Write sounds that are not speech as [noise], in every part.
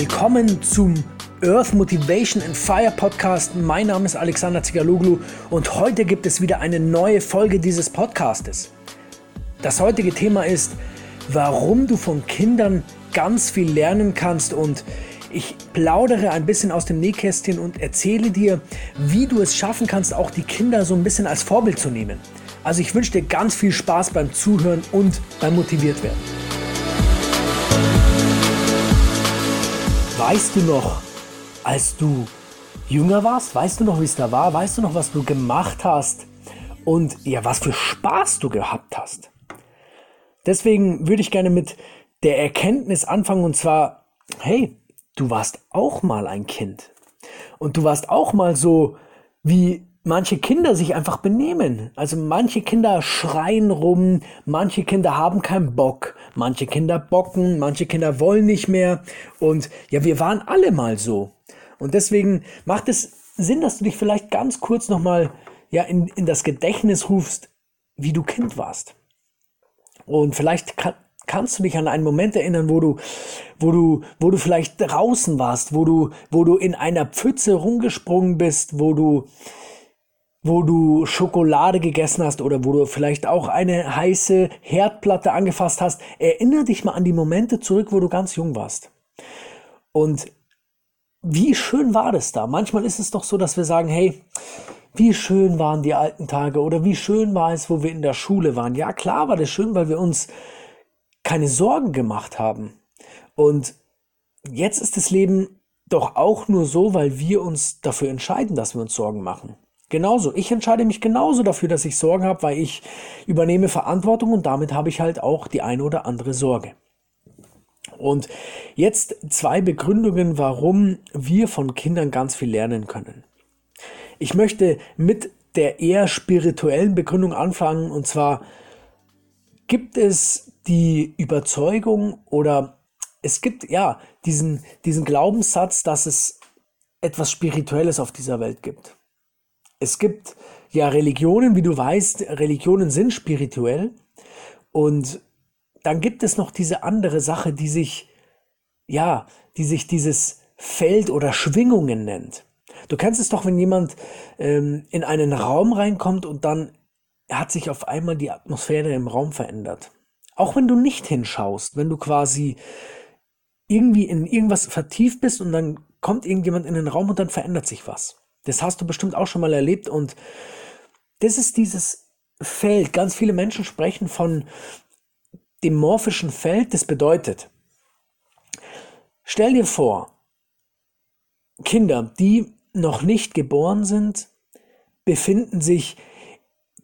Willkommen zum Earth Motivation and Fire Podcast. Mein Name ist Alexander Zigaloglu und heute gibt es wieder eine neue Folge dieses Podcastes. Das heutige Thema ist, warum du von Kindern ganz viel lernen kannst und ich plaudere ein bisschen aus dem Nähkästchen und erzähle dir, wie du es schaffen kannst, auch die Kinder so ein bisschen als Vorbild zu nehmen. Also ich wünsche dir ganz viel Spaß beim Zuhören und beim motiviert werden. Weißt du noch, als du jünger warst, weißt du noch, wie es da war? Weißt du noch, was du gemacht hast? Und ja, was für Spaß du gehabt hast? Deswegen würde ich gerne mit der Erkenntnis anfangen und zwar, hey, du warst auch mal ein Kind. Und du warst auch mal so, wie manche Kinder sich einfach benehmen. Also manche Kinder schreien rum, manche Kinder haben keinen Bock, manche Kinder bocken, manche Kinder wollen nicht mehr. Und ja, wir waren alle mal so. Und deswegen macht es Sinn, dass du dich vielleicht ganz kurz nochmal ja, in, in das Gedächtnis rufst, wie du Kind warst. Und vielleicht kann, kannst du dich an einen Moment erinnern, wo du, wo du, wo du vielleicht draußen warst, wo du, wo du in einer Pfütze rumgesprungen bist, wo du, wo du Schokolade gegessen hast oder wo du vielleicht auch eine heiße Herdplatte angefasst hast. Erinnere dich mal an die Momente zurück, wo du ganz jung warst. Und wie schön war das da? Manchmal ist es doch so, dass wir sagen, hey, wie schön waren die alten Tage oder wie schön war es, wo wir in der Schule waren. Ja, klar war das schön, weil wir uns keine Sorgen gemacht haben. Und jetzt ist das Leben doch auch nur so, weil wir uns dafür entscheiden, dass wir uns Sorgen machen. Genauso. Ich entscheide mich genauso dafür, dass ich Sorgen habe, weil ich übernehme Verantwortung und damit habe ich halt auch die eine oder andere Sorge. Und jetzt zwei Begründungen, warum wir von Kindern ganz viel lernen können. Ich möchte mit der eher spirituellen Begründung anfangen und zwar gibt es die Überzeugung oder es gibt ja diesen, diesen Glaubenssatz, dass es etwas Spirituelles auf dieser Welt gibt. Es gibt ja Religionen, wie du weißt, Religionen sind spirituell. Und dann gibt es noch diese andere Sache, die sich, ja, die sich dieses Feld oder Schwingungen nennt. Du kennst es doch, wenn jemand ähm, in einen Raum reinkommt und dann hat sich auf einmal die Atmosphäre im Raum verändert. Auch wenn du nicht hinschaust, wenn du quasi irgendwie in irgendwas vertieft bist und dann kommt irgendjemand in den Raum und dann verändert sich was. Das hast du bestimmt auch schon mal erlebt und das ist dieses Feld. Ganz viele Menschen sprechen von dem morphischen Feld. Das bedeutet, stell dir vor, Kinder, die noch nicht geboren sind, befinden sich,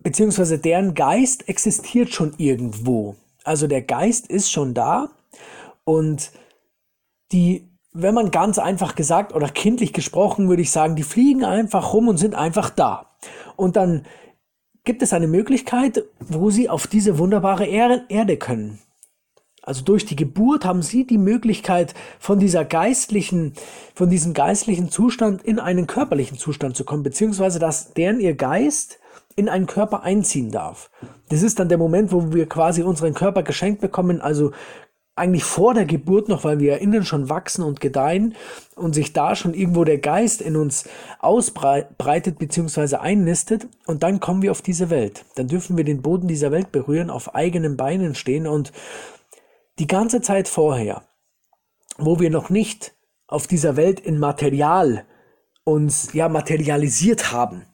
beziehungsweise deren Geist existiert schon irgendwo. Also der Geist ist schon da und die wenn man ganz einfach gesagt oder kindlich gesprochen, würde ich sagen, die fliegen einfach rum und sind einfach da. Und dann gibt es eine Möglichkeit, wo sie auf diese wunderbare Erde können. Also durch die Geburt haben sie die Möglichkeit, von dieser geistlichen, von diesem geistlichen Zustand in einen körperlichen Zustand zu kommen, beziehungsweise dass deren ihr Geist in einen Körper einziehen darf. Das ist dann der Moment, wo wir quasi unseren Körper geschenkt bekommen, also eigentlich vor der Geburt noch, weil wir ja innen schon wachsen und gedeihen und sich da schon irgendwo der Geist in uns ausbreitet bzw. einnistet und dann kommen wir auf diese Welt. Dann dürfen wir den Boden dieser Welt berühren, auf eigenen Beinen stehen und die ganze Zeit vorher, wo wir noch nicht auf dieser Welt in Material uns ja materialisiert haben,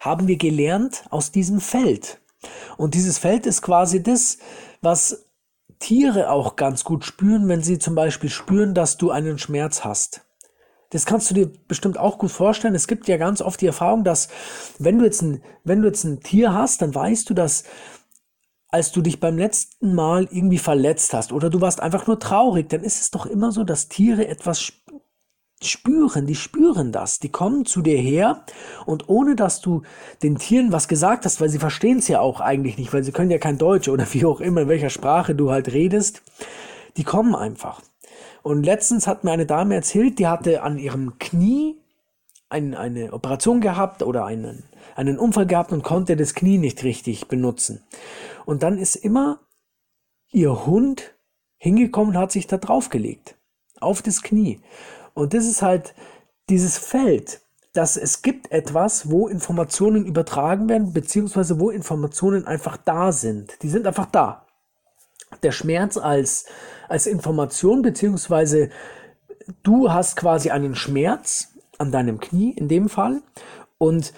haben wir gelernt aus diesem Feld. Und dieses Feld ist quasi das, was Tiere auch ganz gut spüren, wenn sie zum Beispiel spüren, dass du einen Schmerz hast. Das kannst du dir bestimmt auch gut vorstellen. Es gibt ja ganz oft die Erfahrung, dass wenn du jetzt ein, wenn du jetzt ein Tier hast, dann weißt du, dass als du dich beim letzten Mal irgendwie verletzt hast oder du warst einfach nur traurig, dann ist es doch immer so, dass Tiere etwas spüren, die spüren das, die kommen zu dir her und ohne dass du den Tieren was gesagt hast, weil sie verstehen es ja auch eigentlich nicht, weil sie können ja kein Deutsch oder [laughs] wie auch immer, in welcher Sprache du halt redest, die kommen einfach. Und letztens hat mir eine Dame erzählt, die hatte an ihrem Knie ein, eine Operation gehabt oder einen, einen Unfall gehabt und konnte das Knie nicht richtig benutzen. Und dann ist immer ihr Hund hingekommen und hat sich da draufgelegt. auf das Knie. Und das ist halt dieses Feld, dass es gibt etwas, wo Informationen übertragen werden, beziehungsweise wo Informationen einfach da sind. Die sind einfach da. Der Schmerz als, als Information, beziehungsweise du hast quasi einen Schmerz an deinem Knie in dem Fall und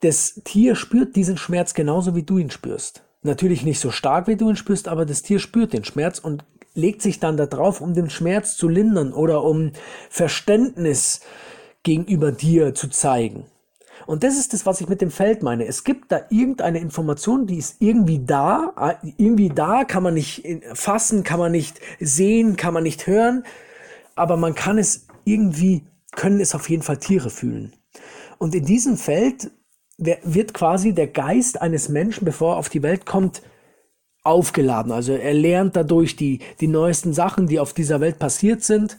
das Tier spürt diesen Schmerz genauso wie du ihn spürst. Natürlich nicht so stark wie du ihn spürst, aber das Tier spürt den Schmerz und legt sich dann da drauf, um den Schmerz zu lindern oder um Verständnis gegenüber dir zu zeigen. Und das ist das, was ich mit dem Feld meine. Es gibt da irgendeine Information, die ist irgendwie da, irgendwie da, kann man nicht fassen, kann man nicht sehen, kann man nicht hören, aber man kann es irgendwie, können es auf jeden Fall Tiere fühlen. Und in diesem Feld wird quasi der Geist eines Menschen, bevor er auf die Welt kommt, aufgeladen. Also er lernt dadurch die, die neuesten Sachen, die auf dieser Welt passiert sind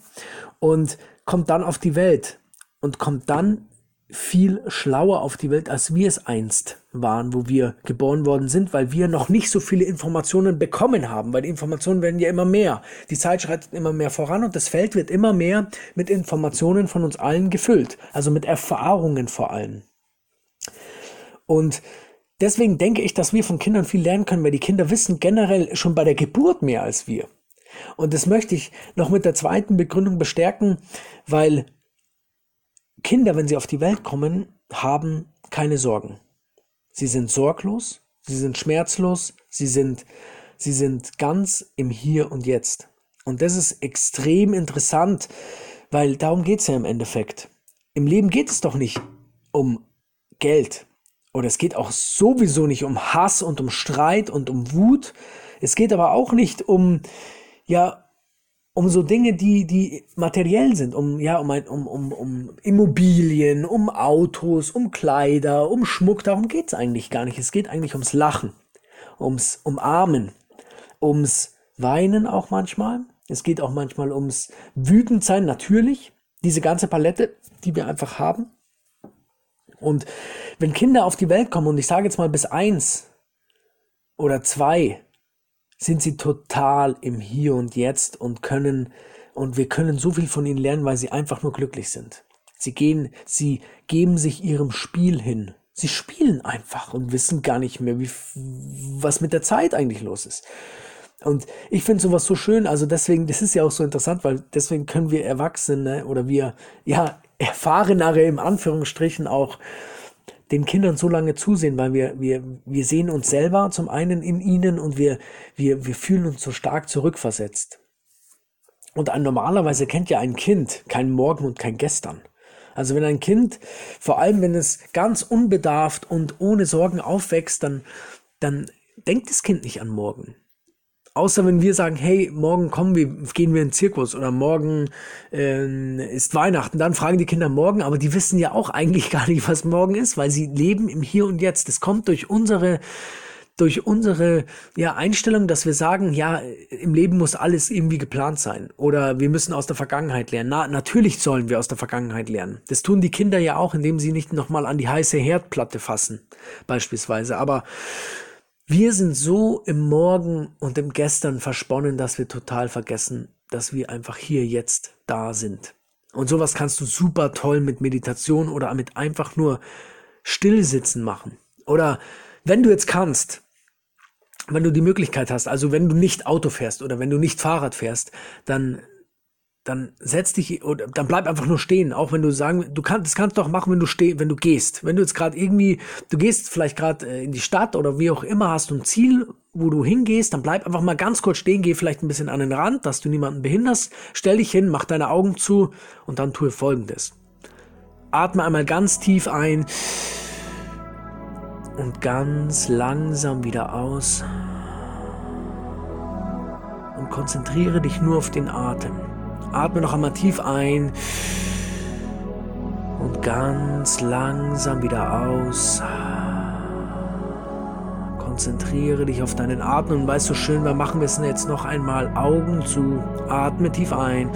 und kommt dann auf die Welt und kommt dann viel schlauer auf die Welt, als wir es einst waren, wo wir geboren worden sind, weil wir noch nicht so viele Informationen bekommen haben, weil die Informationen werden ja immer mehr. Die Zeit schreitet immer mehr voran und das Feld wird immer mehr mit Informationen von uns allen gefüllt, also mit Erfahrungen vor allem. Und deswegen denke ich, dass wir von Kindern viel lernen können, weil die Kinder wissen generell schon bei der Geburt mehr als wir. Und das möchte ich noch mit der zweiten Begründung bestärken, weil Kinder, wenn sie auf die Welt kommen, haben keine Sorgen. Sie sind sorglos, sie sind schmerzlos, sie sind, sie sind ganz im Hier und Jetzt. Und das ist extrem interessant, weil darum geht es ja im Endeffekt. Im Leben geht es doch nicht um Geld. Oder es geht auch sowieso nicht um Hass und um Streit und um Wut. Es geht aber auch nicht um, ja, um so Dinge, die, die materiell sind, um, ja, um, ein, um, um, um Immobilien, um Autos, um Kleider, um Schmuck, darum geht's eigentlich gar nicht. Es geht eigentlich ums Lachen, ums Umarmen, ums Weinen auch manchmal. Es geht auch manchmal ums Wütendsein, natürlich. Diese ganze Palette, die wir einfach haben. Und wenn Kinder auf die Welt kommen, und ich sage jetzt mal bis eins oder zwei, sind sie total im Hier und Jetzt und können, und wir können so viel von ihnen lernen, weil sie einfach nur glücklich sind. Sie gehen, sie geben sich ihrem Spiel hin. Sie spielen einfach und wissen gar nicht mehr, wie, was mit der Zeit eigentlich los ist. Und ich finde sowas so schön, also deswegen, das ist ja auch so interessant, weil deswegen können wir Erwachsene oder wir, ja, Erfahrenere im Anführungsstrichen auch den Kindern so lange zusehen, weil wir, wir, wir sehen uns selber zum einen in ihnen und wir, wir, wir fühlen uns so stark zurückversetzt. Und ein, normalerweise kennt ja ein Kind kein Morgen und kein Gestern. Also wenn ein Kind, vor allem wenn es ganz unbedarft und ohne Sorgen aufwächst, dann, dann denkt das Kind nicht an morgen. Außer wenn wir sagen, hey, morgen kommen wir, gehen wir in den Zirkus oder morgen äh, ist Weihnachten, dann fragen die Kinder morgen, aber die wissen ja auch eigentlich [laughs] gar nicht, was morgen ist, weil sie leben im Hier und Jetzt. Das kommt durch unsere durch unsere ja, Einstellung, dass wir sagen, ja, im Leben muss alles irgendwie geplant sein oder wir müssen aus der Vergangenheit lernen. Na, natürlich sollen wir aus der Vergangenheit lernen. Das tun die Kinder ja auch, indem sie nicht nochmal an die heiße Herdplatte fassen, beispielsweise. Aber wir sind so im Morgen und im Gestern versponnen, dass wir total vergessen, dass wir einfach hier jetzt da sind. Und sowas kannst du super toll mit Meditation oder mit einfach nur Stillsitzen machen. Oder wenn du jetzt kannst, wenn du die Möglichkeit hast, also wenn du nicht Auto fährst oder wenn du nicht Fahrrad fährst, dann dann setz dich oder dann bleib einfach nur stehen, auch wenn du sagen, du kannst das kannst du auch machen, wenn du steh, wenn du gehst. Wenn du jetzt gerade irgendwie, du gehst vielleicht gerade äh, in die Stadt oder wie auch immer, hast du ein Ziel, wo du hingehst, dann bleib einfach mal ganz kurz stehen, geh vielleicht ein bisschen an den Rand, dass du niemanden behinderst, stell dich hin, mach deine Augen zu und dann tue folgendes. Atme einmal ganz tief ein und ganz langsam wieder aus und konzentriere dich nur auf den Atem. Atme noch einmal tief ein und ganz langsam wieder aus. Konzentriere dich auf deinen Atmen und weißt du schön, wir machen es jetzt noch einmal Augen zu. Atme tief ein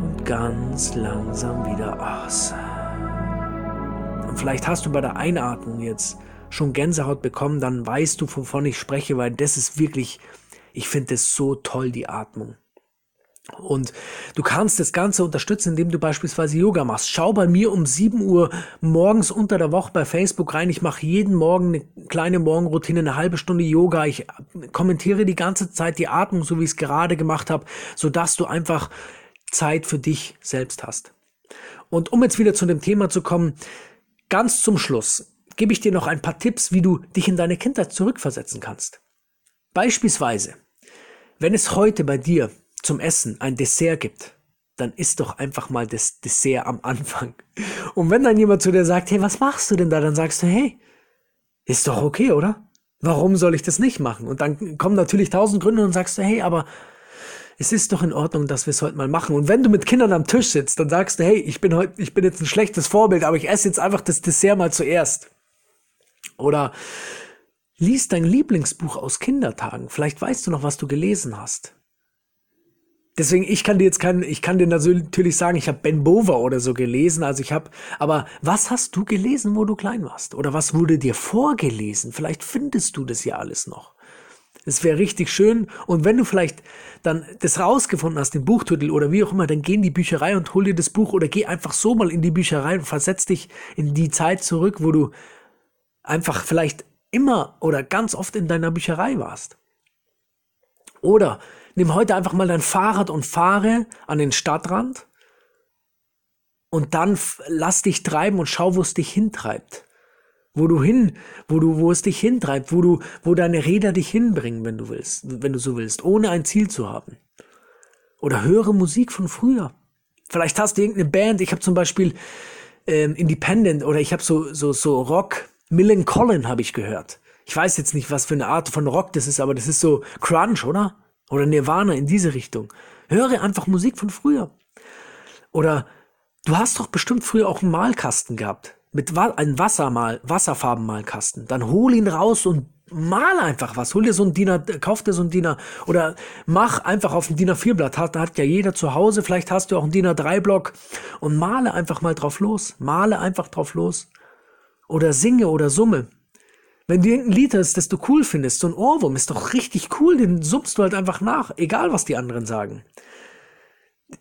und ganz langsam wieder aus. Und vielleicht hast du bei der Einatmung jetzt schon Gänsehaut bekommen, dann weißt du, wovon ich spreche, weil das ist wirklich, ich finde es so toll, die Atmung. Und du kannst das Ganze unterstützen, indem du beispielsweise Yoga machst. Schau bei mir um 7 Uhr morgens unter der Woche bei Facebook rein. Ich mache jeden Morgen eine kleine Morgenroutine, eine halbe Stunde Yoga. Ich kommentiere die ganze Zeit die Atmung, so wie ich es gerade gemacht habe, sodass du einfach Zeit für dich selbst hast. Und um jetzt wieder zu dem Thema zu kommen, ganz zum Schluss gebe ich dir noch ein paar Tipps, wie du dich in deine Kindheit zurückversetzen kannst. Beispielsweise, wenn es heute bei dir zum Essen ein Dessert gibt, dann isst doch einfach mal das Dessert am Anfang. Und wenn dann jemand zu dir sagt, hey, was machst du denn da? Dann sagst du, hey, ist doch okay, oder? Warum soll ich das nicht machen? Und dann kommen natürlich tausend Gründe und sagst du, hey, aber es ist doch in Ordnung, dass wir es heute mal machen. Und wenn du mit Kindern am Tisch sitzt, dann sagst du, hey, ich bin heute, ich bin jetzt ein schlechtes Vorbild, aber ich esse jetzt einfach das Dessert mal zuerst. Oder lies dein Lieblingsbuch aus Kindertagen. Vielleicht weißt du noch, was du gelesen hast. Deswegen, ich kann dir jetzt kein, ich kann dir natürlich sagen, ich habe Ben Bover oder so gelesen, also ich habe, aber was hast du gelesen, wo du klein warst? Oder was wurde dir vorgelesen? Vielleicht findest du das ja alles noch. Es wäre richtig schön. Und wenn du vielleicht dann das rausgefunden hast, den Buchtitel oder wie auch immer, dann geh in die Bücherei und hol dir das Buch oder geh einfach so mal in die Bücherei und versetz dich in die Zeit zurück, wo du einfach vielleicht immer oder ganz oft in deiner Bücherei warst. Oder nimm heute einfach mal dein Fahrrad und fahre an den Stadtrand und dann lass dich treiben und schau, wo es dich hintreibt. Wo du hin, wo du, wo es dich hintreibt, wo du, wo deine Räder dich hinbringen, wenn du willst, wenn du so willst, ohne ein Ziel zu haben. Oder höre Musik von früher. Vielleicht hast du irgendeine Band. Ich habe zum Beispiel ähm, Independent oder ich habe so so so Rock. Millen Collin habe ich gehört. Ich weiß jetzt nicht, was für eine Art von Rock das ist, aber das ist so Crunch, oder? Oder Nirvana in diese Richtung. Höre einfach Musik von früher. Oder du hast doch bestimmt früher auch einen Malkasten gehabt. Mit Wa einem Wassermal, Wasserfarbenmalkasten. Dann hol ihn raus und mal einfach was. Hol dir so ein DIN kauf dir so ein DIN oder mach einfach auf ein DIN A4 Blatt. Hat, hat ja jeder zu Hause. Vielleicht hast du auch ein DIN A3 Block und male einfach mal drauf los. Male einfach drauf los. Oder singe oder summe. Wenn du irgendein Lied hast, das du cool findest, so ein Ohrwurm ist doch richtig cool, den summst du halt einfach nach, egal was die anderen sagen.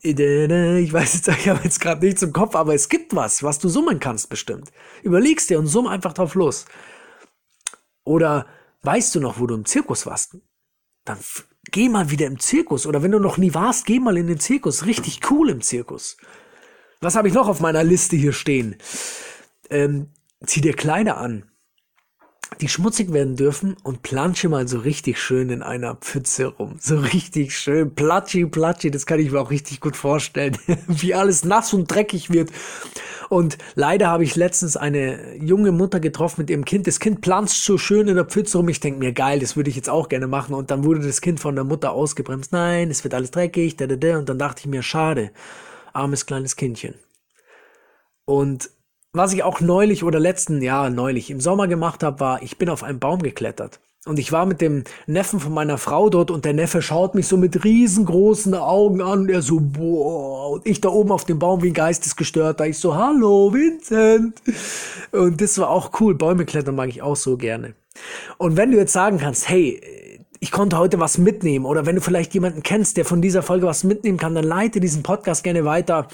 Ich weiß jetzt, ich habe jetzt gerade nichts im Kopf, aber es gibt was, was du summen kannst bestimmt. Überlegst dir und summ einfach drauf los. Oder weißt du noch, wo du im Zirkus warst? Dann geh mal wieder im Zirkus. Oder wenn du noch nie warst, geh mal in den Zirkus. Richtig cool im Zirkus. Was habe ich noch auf meiner Liste hier stehen? Ähm, zieh dir Kleider an die schmutzig werden dürfen und plansche mal so richtig schön in einer Pfütze rum. So richtig schön. Platschi, platschi, das kann ich mir auch richtig gut vorstellen. [laughs] Wie alles nass und dreckig wird. Und leider habe ich letztens eine junge Mutter getroffen mit ihrem Kind. Das Kind planscht so schön in der Pfütze rum. Ich denke mir, geil, das würde ich jetzt auch gerne machen. Und dann wurde das Kind von der Mutter ausgebremst. Nein, es wird alles dreckig. Und dann dachte ich mir, schade. Armes kleines Kindchen. Und was ich auch neulich oder letzten Jahr neulich im Sommer gemacht habe, war, ich bin auf einen Baum geklettert. Und ich war mit dem Neffen von meiner Frau dort und der Neffe schaut mich so mit riesengroßen Augen an und er so, boah, und ich da oben auf dem Baum wie ein Geistesgestörter. Ich so, hallo, Vincent. Und das war auch cool. Bäume klettern mag ich auch so gerne. Und wenn du jetzt sagen kannst, hey, ich konnte heute was mitnehmen oder wenn du vielleicht jemanden kennst, der von dieser Folge was mitnehmen kann, dann leite diesen Podcast gerne weiter.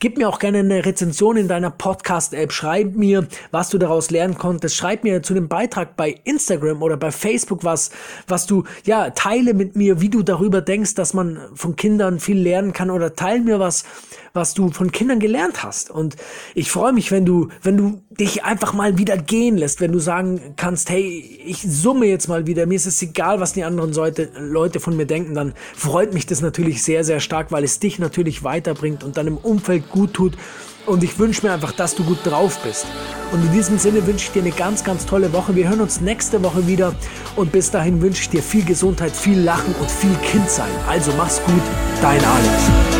Gib mir auch gerne eine Rezension in deiner Podcast-App. Schreib mir, was du daraus lernen konntest. Schreib mir zu dem Beitrag bei Instagram oder bei Facebook was, was du, ja, teile mit mir, wie du darüber denkst, dass man von Kindern viel lernen kann oder teile mir was, was du von Kindern gelernt hast. Und ich freue mich, wenn du, wenn du dich einfach mal wieder gehen lässt, wenn du sagen kannst, hey, ich summe jetzt mal wieder, mir ist es egal, was die anderen Leute, von mir denken, dann freut mich das natürlich sehr, sehr stark, weil es dich natürlich weiterbringt und deinem Umfeld gut tut. Und ich wünsche mir einfach, dass du gut drauf bist. Und in diesem Sinne wünsche ich dir eine ganz, ganz tolle Woche. Wir hören uns nächste Woche wieder. Und bis dahin wünsche ich dir viel Gesundheit, viel Lachen und viel Kindsein. Also mach's gut, dein Alex.